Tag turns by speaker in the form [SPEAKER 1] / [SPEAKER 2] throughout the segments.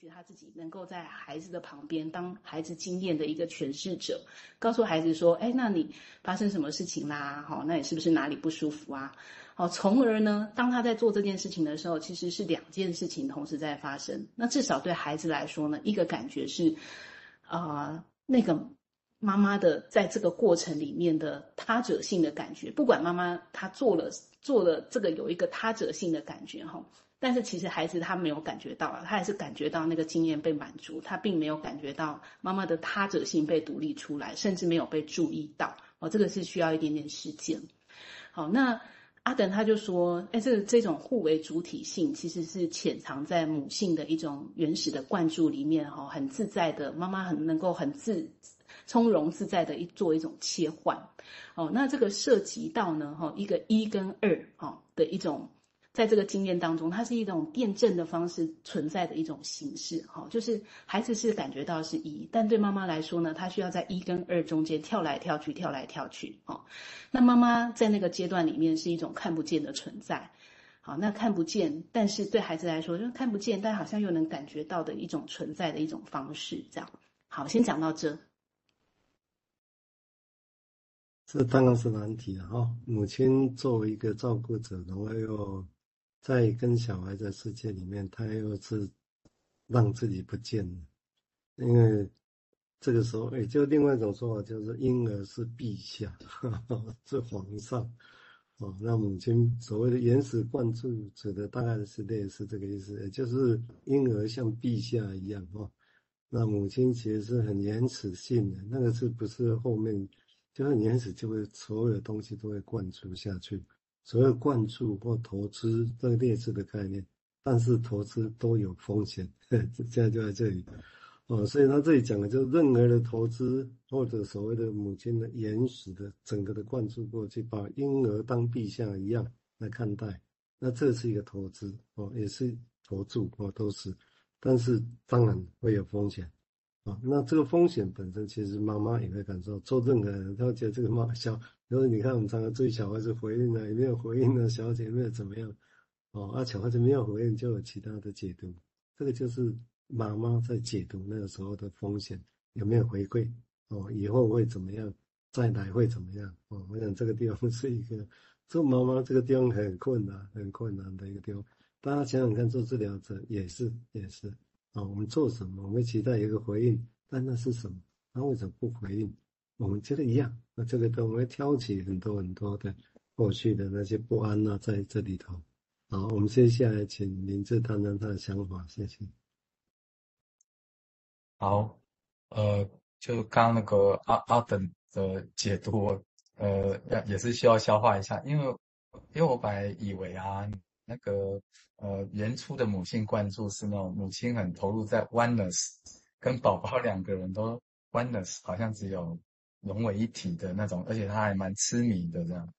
[SPEAKER 1] 许他自己能够在孩子的旁边当孩子经验的一个诠释者，告诉孩子说：“哎，那你发生什么事情啦？好，那你是不是哪里不舒服啊？好，从而呢，当他在做这件事情的时候，其实是两件事情同时在发生。那至少对孩子来说呢，一个感觉是，啊、那个妈妈的在这个过程里面的他者性的感觉，不管妈妈她做了做了这个有一个他者性的感觉哈。”但是其实孩子他没有感觉到啊，他还是感觉到那个经验被满足，他并没有感觉到妈妈的他者性被独立出来，甚至没有被注意到哦，这个是需要一点点时间。好，那阿等他就说，哎，这这种互为主体性其实是潜藏在母性的一种原始的灌注里面哈，很自在的，妈妈很能够很自从容自在的一做一种切换。哦，那这个涉及到呢哈一个一跟二哈的一种。在这个经验当中，它是一种辩证的方式存在的一种形式，哈，就是孩子是感觉到是一，但对妈妈来说呢，她需要在一跟二中间跳来跳去，跳来跳去，哈。那妈妈在那个阶段里面是一种看不见的存在，好，那看不见，但是对孩子来说，就看不见，但好像又能感觉到的一种存在的一种方式，这样。好，先讲到这。
[SPEAKER 2] 这当然是难题了，哈。母亲作为一个照顾者，然后又。在跟小孩的世界里面，他又是让自己不见了，因为这个时候，也就另外一种说法，就是婴儿是陛下，是皇上，哦，那母亲所谓的原始灌注指的大概是类似这个意思，也就是婴儿像陛下一样，哦，那母亲其实是很原始性的，那个是不是后面就很原始，就会所有的东西都会灌注下去。所谓灌注或投资这个劣质的概念，但是投资都有风险，现在就在这里，哦，所以他这里讲的就是任何的投资或者所谓的母亲的原始的整个的灌注过去，把婴儿当陛下一样来看待，那这是一个投资哦，也是投注哦，都是，但是当然会有风险。啊，那这个风险本身，其实妈妈也会感受。做任何人，他觉得这个妈小，比如你看我们常常追小孩子回应了，有没有回应呢？小姐有没有怎么样？哦，啊，小孩子没有回应，就有其他的解读。这个就是妈妈在解读那个时候的风险有没有回馈？哦，以后会怎么样？再来会怎么样？哦，我想这个地方 是一个做妈妈这个地方很困难、很困难的一个地方。大家想想看，做治疗者也是，也是。啊，我们做什么？我们期待一个回应，但那是什么？他为什么不回应？我们觉得一样。那这个都我们会挑起很多很多的过去的那些不安啊，在这里头。好，我们接下来请明志谈谈他的想法，谢谢。
[SPEAKER 3] 好，呃，就刚刚那个阿阿等的解读，呃，也是需要消化一下，因为因为我本来以为啊。那个呃，原初的母性灌注是那种母亲很投入在 oneness，跟宝宝两个人都 oneness，好像只有融为一体的那种，而且他还蛮痴迷的这样。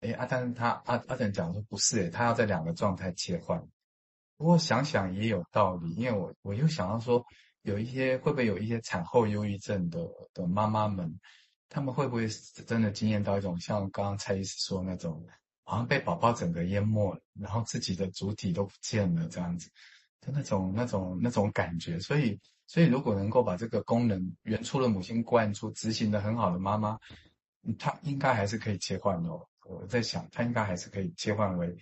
[SPEAKER 3] 诶阿丹他阿阿等讲说不是诶他要在两个状态切换。不过想想也有道理，因为我我又想到说，有一些会不会有一些产后忧郁症的的妈妈们，他们会不会真的经验到一种像刚刚蔡医师说那种？好像被宝宝整个淹没了，然后自己的主体都不见了，这样子，就那种那种那种感觉。所以，所以如果能够把这个功能原初的母亲灌注执行的很好的妈妈，她应该还是可以切换哦。我在想，她应该还是可以切换为，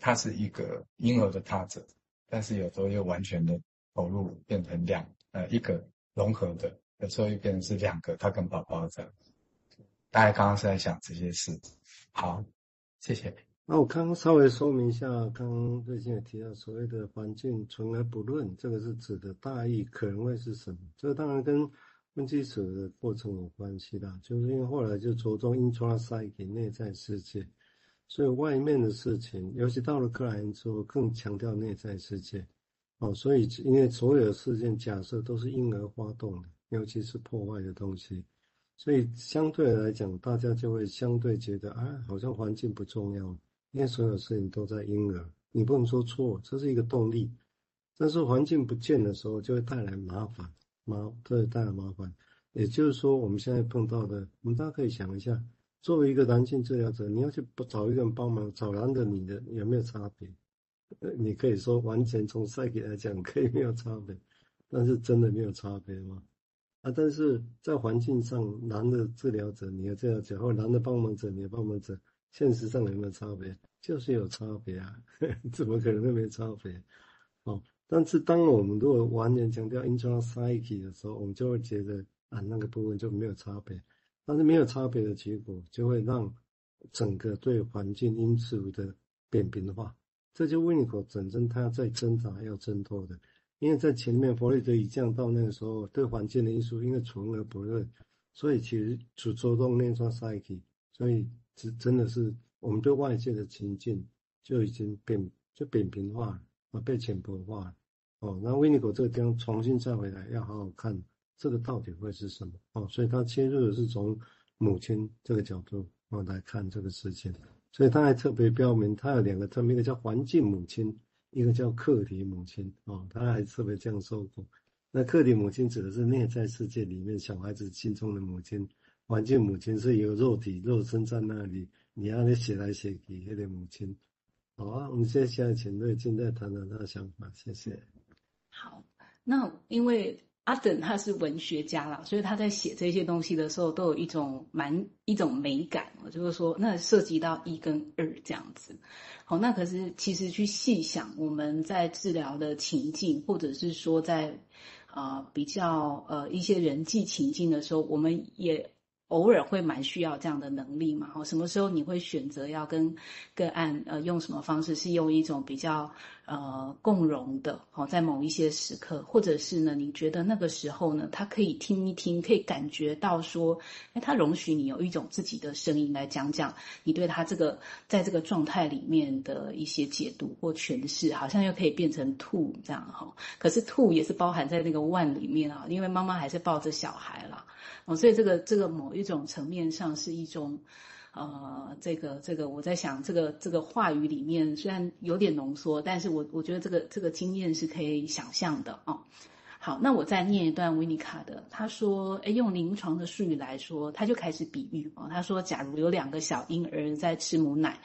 [SPEAKER 3] 她是一个婴儿的他者，但是有时候又完全的投入，变成两呃一个融合的，有时候又变成是两个，她跟宝宝这样。大家刚刚是在想这些事，好。谢谢。
[SPEAKER 2] 那我刚刚稍微说明一下，刚刚最近也提到所谓的环境存而不论，这个是指的大意可能会是什么？这当然跟分基础的过程有关系啦，就是因为后来就着重 intrapsyche 内在世界，所以外面的事情，尤其到了克莱恩之后，更强调内在世界。哦，所以因为所有的事件假设都是婴儿发动的，尤其是破坏的东西。所以相对来讲，大家就会相对觉得，啊，好像环境不重要，因为所有事情都在婴儿。你不能说错，这是一个动力。但是环境不见的时候，就会带来麻烦，麻，对带来麻烦。也就是说，我们现在碰到的，我们大家可以想一下，作为一个男性治疗者，你要去找一个人帮忙，找男的、女的有没有差别？呃，你可以说完全从赛给来讲，可以没有差别。但是真的没有差别吗？啊，但是在环境上，男的治疗者，你要治疗者，或男的帮忙者，你要帮忙者，现实上有没有差别？就是有差别啊，怎么可能会没差别？哦，但是当我们如果完全强调 intrapsyche 的时候，我们就会觉得啊，那个部分就没有差别。但是没有差别的结果，就会让整个对环境因素的扁平化。这就维尼口本身他在挣扎要挣脱的。因为在前面弗洛伊德已降到那个时候，对环境的因素因为纯而不论，所以其实主着重那双 psyche，所以真真的是我们对外界的情境就已经扁就扁平化了啊，被浅薄化了哦。那维尼口这个地方重新再回来，要好好看这个到底会是什么哦。所以他切入的是从母亲这个角度哦来看这个事情，所以他还特别标明，他有两个特名，一个叫环境母亲。一个叫客体母亲哦，他还特别这样说过。那客体母亲指的是内在世界里面小孩子心中的母亲，环境母亲是有肉体肉身在那里，你让你写来写去，那个母亲。好啊，我们接下来请瑞静再谈谈他的想法，谢谢。
[SPEAKER 1] 好，那因为。阿等他是文学家啦，所以他在写这些东西的时候，都有一种蛮一种美感，我就是说，那涉及到一跟二这样子。好，那可是其实去细想，我们在治疗的情境，或者是说在啊、比较呃一些人际情境的时候，我们也。偶尔会蛮需要这样的能力嘛？哈，什么时候你会选择要跟个案呃用什么方式？是用一种比较呃共融的，好，在某一些时刻，或者是呢，你觉得那个时候呢，他可以听一听，可以感觉到说，哎，他容许你有一种自己的声音来讲讲你对他这个在这个状态里面的一些解读或诠释，好像又可以变成 two 这样哈。可是 two 也是包含在那个 one 里面啊，因为妈妈还是抱着小孩啦。哦，所以这个这个某一种层面上是一种，呃，这个这个我在想，这个这个话语里面虽然有点浓缩，但是我我觉得这个这个经验是可以想象的哦。好，那我再念一段维尼卡的，他说，诶，用临床的术语来说，他就开始比喻哦，他说，假如有两个小婴儿在吃母奶，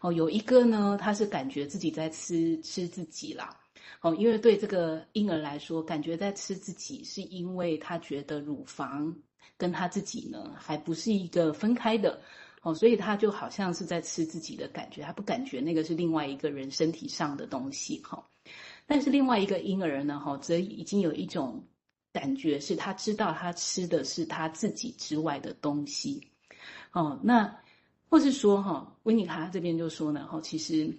[SPEAKER 1] 哦，有一个呢，他是感觉自己在吃吃自己啦。哦，因为对这个婴儿来说，感觉在吃自己，是因为他觉得乳房。跟他自己呢，还不是一个分开的哦，所以他就好像是在吃自己的感觉，他不感觉那个是另外一个人身体上的东西哈。但是另外一个婴儿呢，哈，则已经有一种感觉，是他知道他吃的是他自己之外的东西哦。那或是说哈，维尼卡这边就说呢，哈，其实，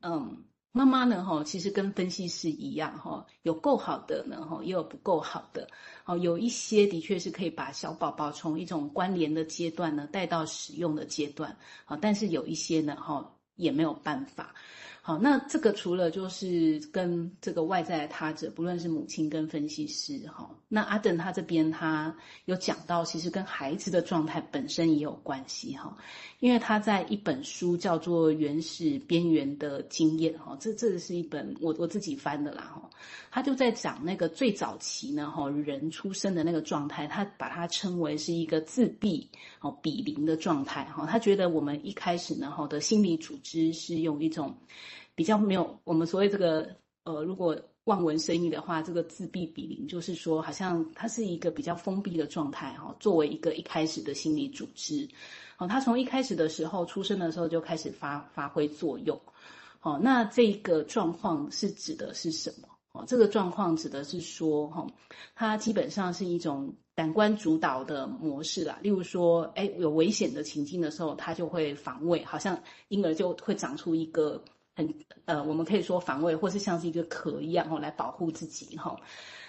[SPEAKER 1] 嗯。妈妈呢？哈，其实跟分析师一样，哈，有够好的呢，哈，也有不够好的，哦，有一些的确是可以把小宝宝从一种关联的阶段呢带到使用的阶段，啊，但是有一些呢，哈，也没有办法。好，那这个除了就是跟这个外在的他者，不论是母亲跟分析师，哈，那阿等他这边他有讲到，其实跟孩子的状态本身也有关系，哈，因为他在一本书叫做《原始边缘的经验》，哈，这这是一本我我自己翻的啦，哈，他就在讲那个最早期呢，哈，人出生的那个状态，他把它称为是一个自闭哦比邻的状态，哈，他觉得我们一开始呢，哈的心理组织是用一种。比较没有我们所谓这个呃，如果望文生义的话，这个自闭比邻就是说，好像它是一个比较封闭的状态哈。作为一个一开始的心理组织，哦，它从一开始的时候出生的时候就开始发发挥作用。哦，那这个状况是指的是什么？哦，这个状况指的是说，哈，它基本上是一种感官主导的模式啦。例如说，哎，有危险的情境的时候，它就会防卫，好像婴儿就会长出一个。很呃，我们可以说防卫，或是像是一个壳一样哦，来保护自己哈。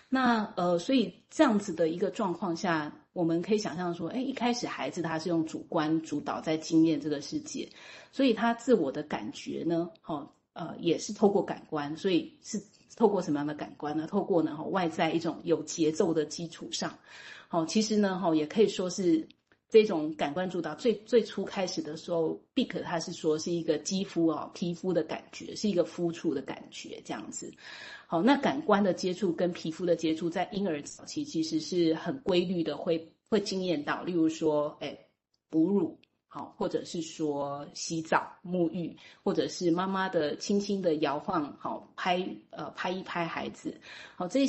[SPEAKER 1] 那呃，所以这样子的一个状况下，我们可以想象说，哎，一开始孩子他是用主观主导在经验这个世界，所以他自我的感觉呢，哈呃，也是透过感官，所以是透过什么样的感官呢？透过呢，外在一种有节奏的基础上，好，其实呢，哈，也可以说是。这种感官主导最最初开始的时候，Bick 他是说是一个肌肤哦，皮肤的感觉，是一个肤触的感觉这样子。好，那感官的接触跟皮肤的接触，在婴儿早期其实是很规律的，会会经验到，例如说，哎，哺乳，好，或者是说洗澡、沐浴，或者是妈妈的轻轻的摇晃，好，拍呃拍一拍孩子，好，这些